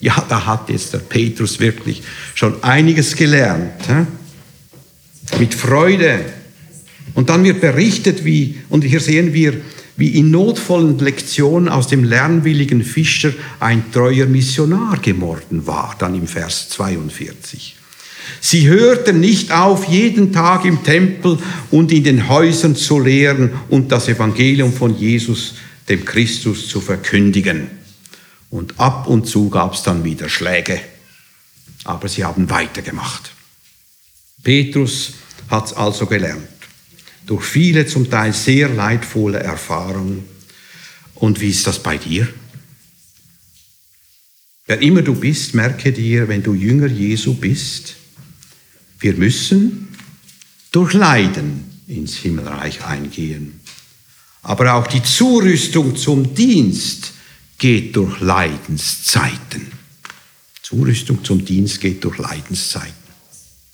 Ja, da hat jetzt der Petrus wirklich schon einiges gelernt. He? Mit Freude. Und dann wird berichtet, wie, und hier sehen wir, wie in notvollen Lektionen aus dem lernwilligen Fischer ein treuer Missionar geworden war, dann im Vers 42. Sie hörten nicht auf, jeden Tag im Tempel und in den Häusern zu lehren und das Evangelium von Jesus, dem Christus, zu verkündigen. Und ab und zu gab es dann wieder Schläge, aber sie haben weitergemacht. Petrus hat es also gelernt durch viele zum Teil sehr leidvolle Erfahrungen. Und wie ist das bei dir? Wer immer du bist, merke dir, wenn du Jünger Jesu bist, wir müssen durch Leiden ins Himmelreich eingehen. Aber auch die Zurüstung zum Dienst geht durch Leidenszeiten. Zurüstung zum Dienst geht durch Leidenszeiten.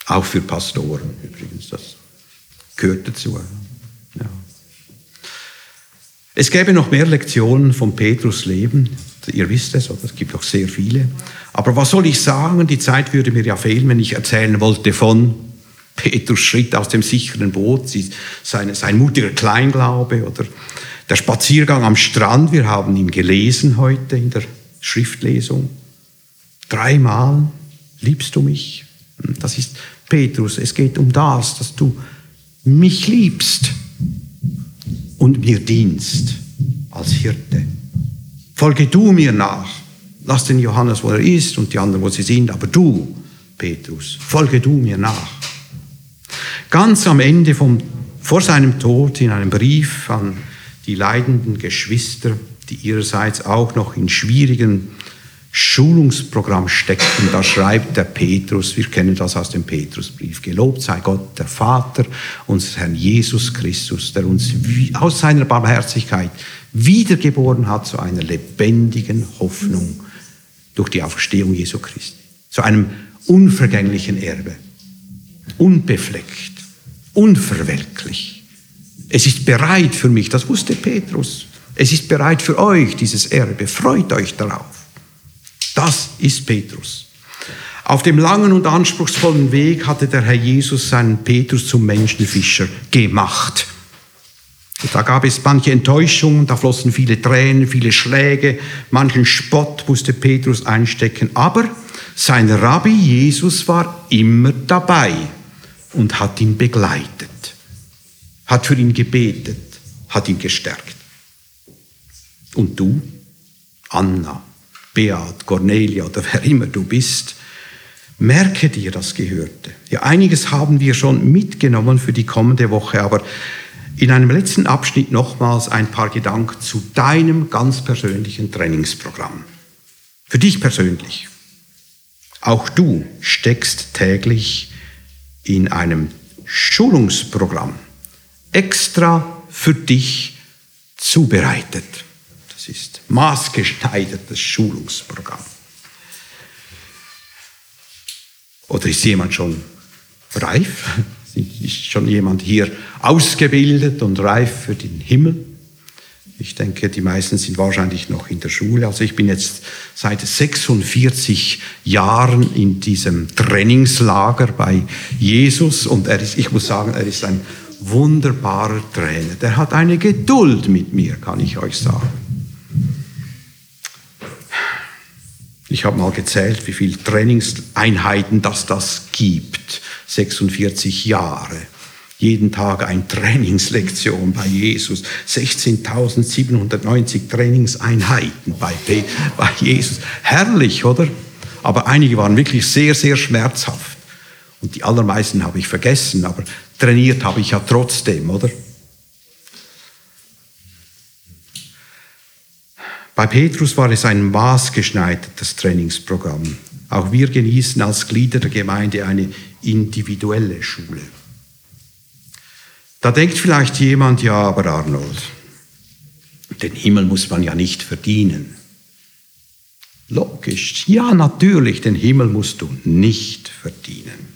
Auch für Pastoren übrigens das gehört dazu. Ja. Es gäbe noch mehr Lektionen von Petrus Leben. Ihr wisst es, oder? es gibt auch sehr viele. Aber was soll ich sagen? Die Zeit würde mir ja fehlen, wenn ich erzählen wollte von Petrus Schritt aus dem sicheren Boot, sein, sein mutiger Kleinglaube oder der Spaziergang am Strand. Wir haben ihn gelesen heute in der Schriftlesung. Dreimal Liebst du mich? Das ist Petrus. Es geht um das, dass du mich liebst und mir dienst als Hirte. Folge du mir nach. Lass den Johannes, wo er ist und die anderen, wo sie sind, aber du, Petrus, folge du mir nach. Ganz am Ende vom, vor seinem Tod in einem Brief an die leidenden Geschwister, die ihrerseits auch noch in schwierigen Schulungsprogramm steckten. Da schreibt der Petrus, wir kennen das aus dem Petrusbrief, gelobt sei Gott, der Vater unseres Herrn Jesus Christus, der uns aus seiner Barmherzigkeit wiedergeboren hat zu einer lebendigen Hoffnung durch die Auferstehung Jesu Christi, zu einem unvergänglichen Erbe, unbefleckt, unverwelklich. Es ist bereit für mich, das wusste Petrus, es ist bereit für euch, dieses Erbe, freut euch darauf. Das ist Petrus. Auf dem langen und anspruchsvollen Weg hatte der Herr Jesus seinen Petrus zum Menschenfischer gemacht. Da gab es manche Enttäuschungen, da flossen viele Tränen, viele Schläge, manchen Spott musste Petrus einstecken, aber sein Rabbi Jesus war immer dabei und hat ihn begleitet, hat für ihn gebetet, hat ihn gestärkt. Und du, Anna, Beat, Cornelia oder wer immer du bist, merke dir das Gehörte. Ja, einiges haben wir schon mitgenommen für die kommende Woche, aber in einem letzten Abschnitt nochmals ein paar Gedanken zu deinem ganz persönlichen Trainingsprogramm. Für dich persönlich. Auch du steckst täglich in einem Schulungsprogramm extra für dich zubereitet. Das ist maßgeschneidertes Schulungsprogramm. Oder ist jemand schon reif? *laughs* Ist schon jemand hier ausgebildet und reif für den Himmel? Ich denke, die meisten sind wahrscheinlich noch in der Schule. Also ich bin jetzt seit 46 Jahren in diesem Trainingslager bei Jesus und er ist, ich muss sagen, er ist ein wunderbarer Trainer. Der hat eine Geduld mit mir, kann ich euch sagen. Ich habe mal gezählt, wie viele Trainingseinheiten das das gibt. 46 Jahre. Jeden Tag eine *laughs* Trainingslektion bei Jesus. 16.790 Trainingseinheiten bei, bei Jesus. Herrlich, oder? Aber einige waren wirklich sehr, sehr schmerzhaft. Und die allermeisten habe ich vergessen, aber trainiert habe ich ja trotzdem, oder? Bei Petrus war es ein maßgeschneidertes Trainingsprogramm. Auch wir genießen als Glieder der Gemeinde eine individuelle Schule. Da denkt vielleicht jemand, ja, aber Arnold, den Himmel muss man ja nicht verdienen. Logisch, ja, natürlich, den Himmel musst du nicht verdienen.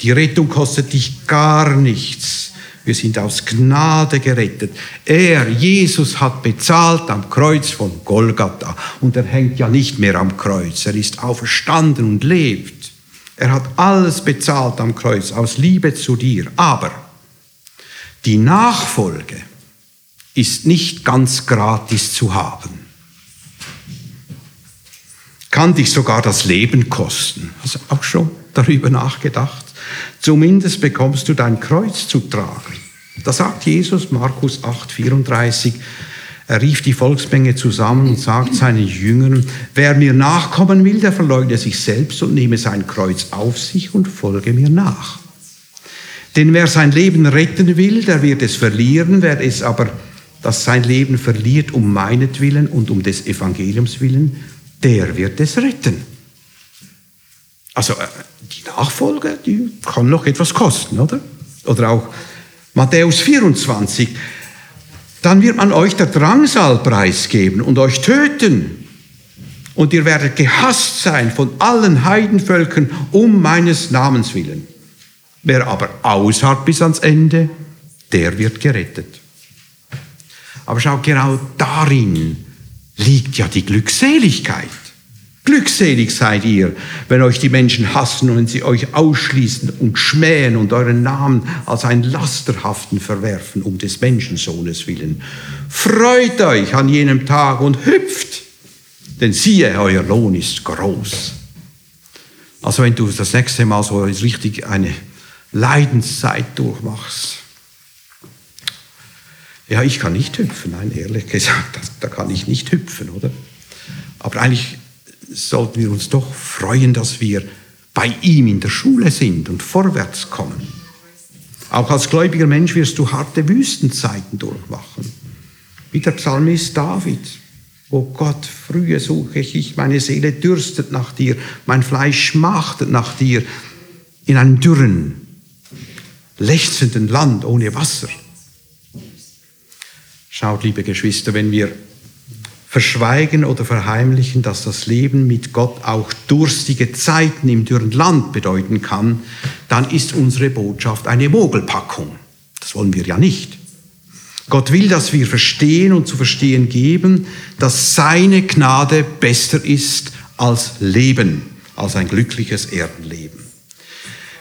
Die Rettung kostet dich gar nichts. Wir sind aus Gnade gerettet. Er, Jesus, hat bezahlt am Kreuz von Golgatha. Und er hängt ja nicht mehr am Kreuz. Er ist auferstanden und lebt. Er hat alles bezahlt am Kreuz aus Liebe zu dir. Aber die Nachfolge ist nicht ganz gratis zu haben. Kann dich sogar das Leben kosten. Hast du auch schon darüber nachgedacht? Zumindest bekommst du dein Kreuz zu tragen. Da sagt Jesus, Markus 8, 34, er rief die Volksmenge zusammen und sagt seinen Jüngern, wer mir nachkommen will, der verleugne sich selbst und nehme sein Kreuz auf sich und folge mir nach. Denn wer sein Leben retten will, der wird es verlieren, wer es aber, das sein Leben verliert um meinetwillen und um des Evangeliums willen, der wird es retten. Also äh, die Nachfolge, die kann noch etwas kosten, oder? Oder auch Matthäus 24. Dann wird man euch der Drangsal preisgeben und euch töten. Und ihr werdet gehasst sein von allen Heidenvölkern um meines Namens willen. Wer aber ausharrt bis ans Ende, der wird gerettet. Aber schau, genau darin liegt ja die Glückseligkeit. Glückselig seid ihr, wenn euch die Menschen hassen und wenn sie euch ausschließen und schmähen und euren Namen als einen Lasterhaften verwerfen, um des Menschensohnes willen. Freut euch an jenem Tag und hüpft, denn siehe, euer Lohn ist groß. Also wenn du das nächste Mal so richtig eine Leidenszeit durchmachst. Ja, ich kann nicht hüpfen, nein, ehrlich gesagt, das, da kann ich nicht hüpfen, oder? Aber eigentlich sollten wir uns doch freuen, dass wir bei ihm in der Schule sind und vorwärts kommen. Auch als gläubiger Mensch wirst du harte Wüstenzeiten durchmachen. Wie der Psalmist David. O Gott, frühe suche ich, meine Seele dürstet nach dir, mein Fleisch schmachtet nach dir in einem dürren, lechzenden Land ohne Wasser. Schaut, liebe Geschwister, wenn wir verschweigen oder verheimlichen, dass das Leben mit Gott auch durstige Zeiten im dürren Land bedeuten kann, dann ist unsere Botschaft eine Mogelpackung. Das wollen wir ja nicht. Gott will, dass wir verstehen und zu verstehen geben, dass seine Gnade besser ist als Leben, als ein glückliches Erdenleben.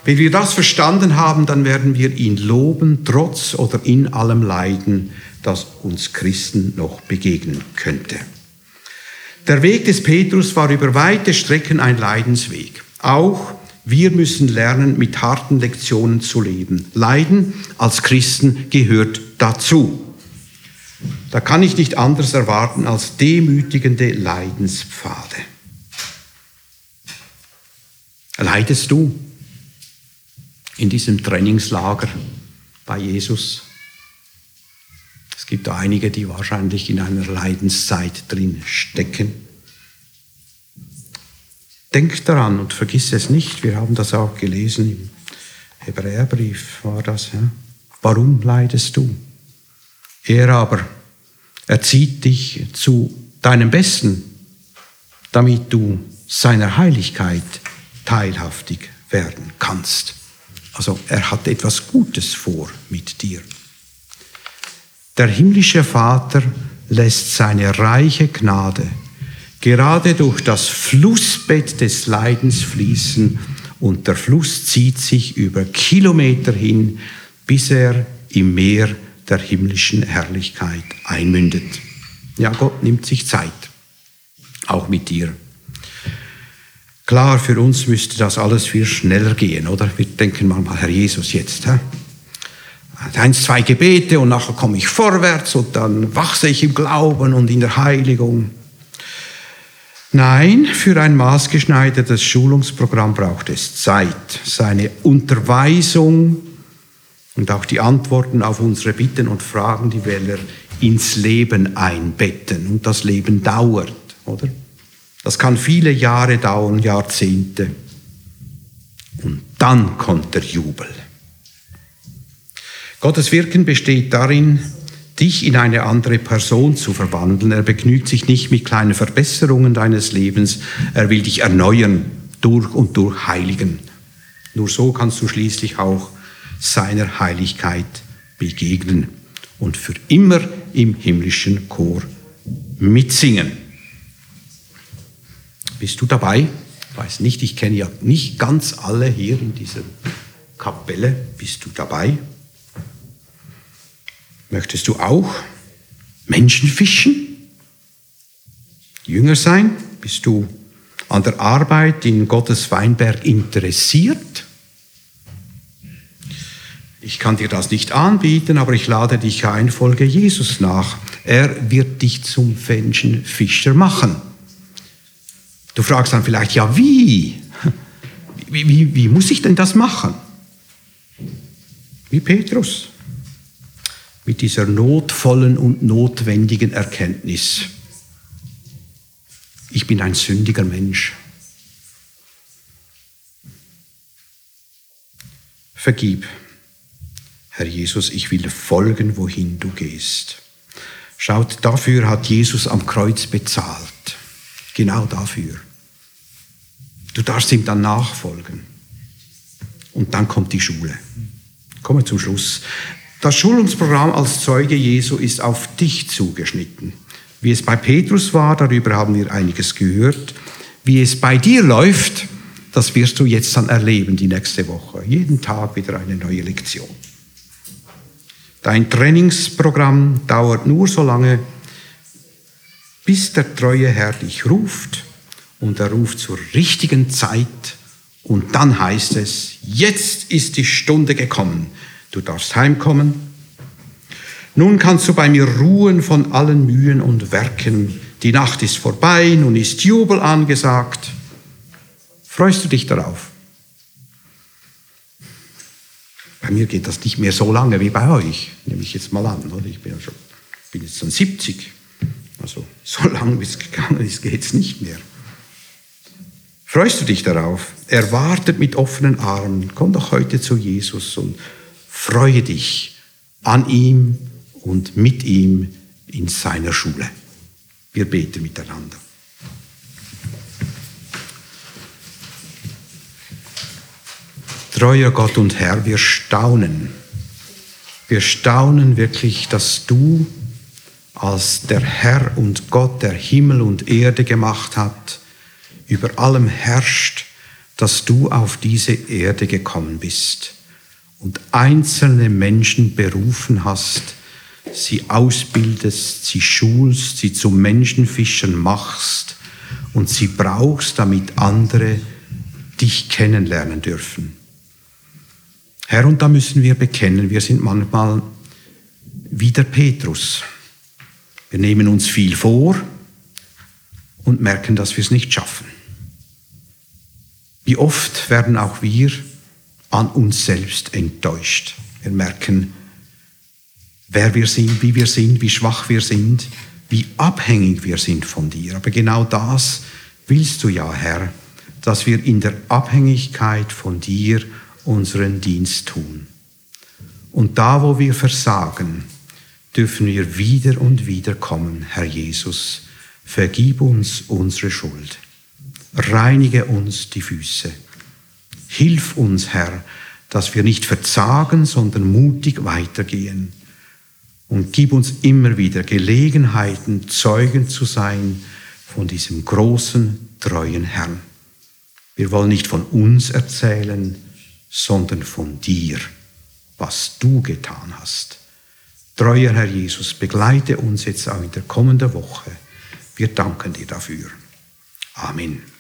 Wenn wir das verstanden haben, dann werden wir ihn loben, trotz oder in allem Leiden, das uns Christen noch begegnen könnte. Der Weg des Petrus war über weite Strecken ein Leidensweg. Auch wir müssen lernen, mit harten Lektionen zu leben. Leiden als Christen gehört dazu. Da kann ich nicht anders erwarten als demütigende Leidenspfade. Leidest du in diesem Trainingslager bei Jesus? Gibt einige, die wahrscheinlich in einer Leidenszeit drin stecken. Denk daran und vergiss es nicht. Wir haben das auch gelesen im Hebräerbrief war das. Ja? Warum leidest du? Er aber erzieht dich zu deinem Besten, damit du seiner Heiligkeit teilhaftig werden kannst. Also er hat etwas Gutes vor mit dir. Der himmlische Vater lässt seine reiche Gnade gerade durch das Flussbett des Leidens fließen und der Fluss zieht sich über Kilometer hin, bis er im Meer der himmlischen Herrlichkeit einmündet. Ja, Gott nimmt sich Zeit, auch mit dir. Klar, für uns müsste das alles viel schneller gehen, oder? Wir denken manchmal, Herr Jesus, jetzt. Hä? Eins, zwei Gebete und nachher komme ich vorwärts und dann wachse ich im Glauben und in der Heiligung. Nein, für ein maßgeschneidertes Schulungsprogramm braucht es Zeit, seine Unterweisung und auch die Antworten auf unsere Bitten und Fragen, die will er ins Leben einbetten. Und das Leben dauert, oder? Das kann viele Jahre dauern, Jahrzehnte. Und dann kommt der Jubel. Gottes Wirken besteht darin, dich in eine andere Person zu verwandeln. Er begnügt sich nicht mit kleinen Verbesserungen deines Lebens. Er will dich erneuern, durch und durch heiligen. Nur so kannst du schließlich auch seiner Heiligkeit begegnen und für immer im himmlischen Chor mitsingen. Bist du dabei? Ich weiß nicht, ich kenne ja nicht ganz alle hier in dieser Kapelle. Bist du dabei? Möchtest du auch Menschen fischen? Jünger sein? Bist du an der Arbeit in Gottes Weinberg interessiert? Ich kann dir das nicht anbieten, aber ich lade dich ein, folge Jesus nach. Er wird dich zum Menschenfischer machen. Du fragst dann vielleicht, ja, wie? Wie, wie, wie muss ich denn das machen? Wie Petrus mit dieser notvollen und notwendigen Erkenntnis. Ich bin ein sündiger Mensch. Vergib, Herr Jesus, ich will folgen, wohin du gehst. Schaut, dafür hat Jesus am Kreuz bezahlt. Genau dafür. Du darfst ihm dann nachfolgen. Und dann kommt die Schule. Kommen wir zum Schluss. Das Schulungsprogramm als Zeuge Jesu ist auf dich zugeschnitten. Wie es bei Petrus war, darüber haben wir einiges gehört. Wie es bei dir läuft, das wirst du jetzt dann erleben die nächste Woche. Jeden Tag wieder eine neue Lektion. Dein Trainingsprogramm dauert nur so lange, bis der treue Herr dich ruft und er ruft zur richtigen Zeit Und dann heißt es, jetzt ist die Stunde gekommen. Du darfst heimkommen. Nun kannst du bei mir ruhen von allen Mühen und Werken. Die Nacht ist vorbei, nun ist Jubel angesagt. Freust du dich darauf? Bei mir geht das nicht mehr so lange wie bei euch, nehme ich jetzt mal an. Oder? Ich bin, ja schon, bin jetzt schon 70. Also so *laughs* lange wie es gegangen ist, geht es nicht mehr. Freust du dich darauf? Er wartet mit offenen Armen. Komm doch heute zu Jesus und freue dich an ihm und mit ihm in seiner Schule. Wir beten miteinander. Treuer Gott und Herr, wir staunen. Wir staunen wirklich, dass du als der Herr und Gott, der Himmel und Erde gemacht hat, über allem herrscht, dass du auf diese Erde gekommen bist und einzelne Menschen berufen hast, sie ausbildest, sie schulst, sie zu Menschenfischern machst und sie brauchst, damit andere dich kennenlernen dürfen. Herr, und da müssen wir bekennen, wir sind manchmal wie der Petrus. Wir nehmen uns viel vor und merken, dass wir es nicht schaffen. Wie oft werden auch wir an uns selbst enttäuscht. Wir merken, wer wir sind, wie wir sind, wie schwach wir sind, wie abhängig wir sind von dir. Aber genau das willst du ja, Herr, dass wir in der Abhängigkeit von dir unseren Dienst tun. Und da, wo wir versagen, dürfen wir wieder und wieder kommen, Herr Jesus. Vergib uns unsere Schuld. Reinige uns die Füße. Hilf uns, Herr, dass wir nicht verzagen, sondern mutig weitergehen. Und gib uns immer wieder Gelegenheiten, Zeugen zu sein von diesem großen, treuen Herrn. Wir wollen nicht von uns erzählen, sondern von dir, was du getan hast. Treuer Herr Jesus, begleite uns jetzt auch in der kommenden Woche. Wir danken dir dafür. Amen.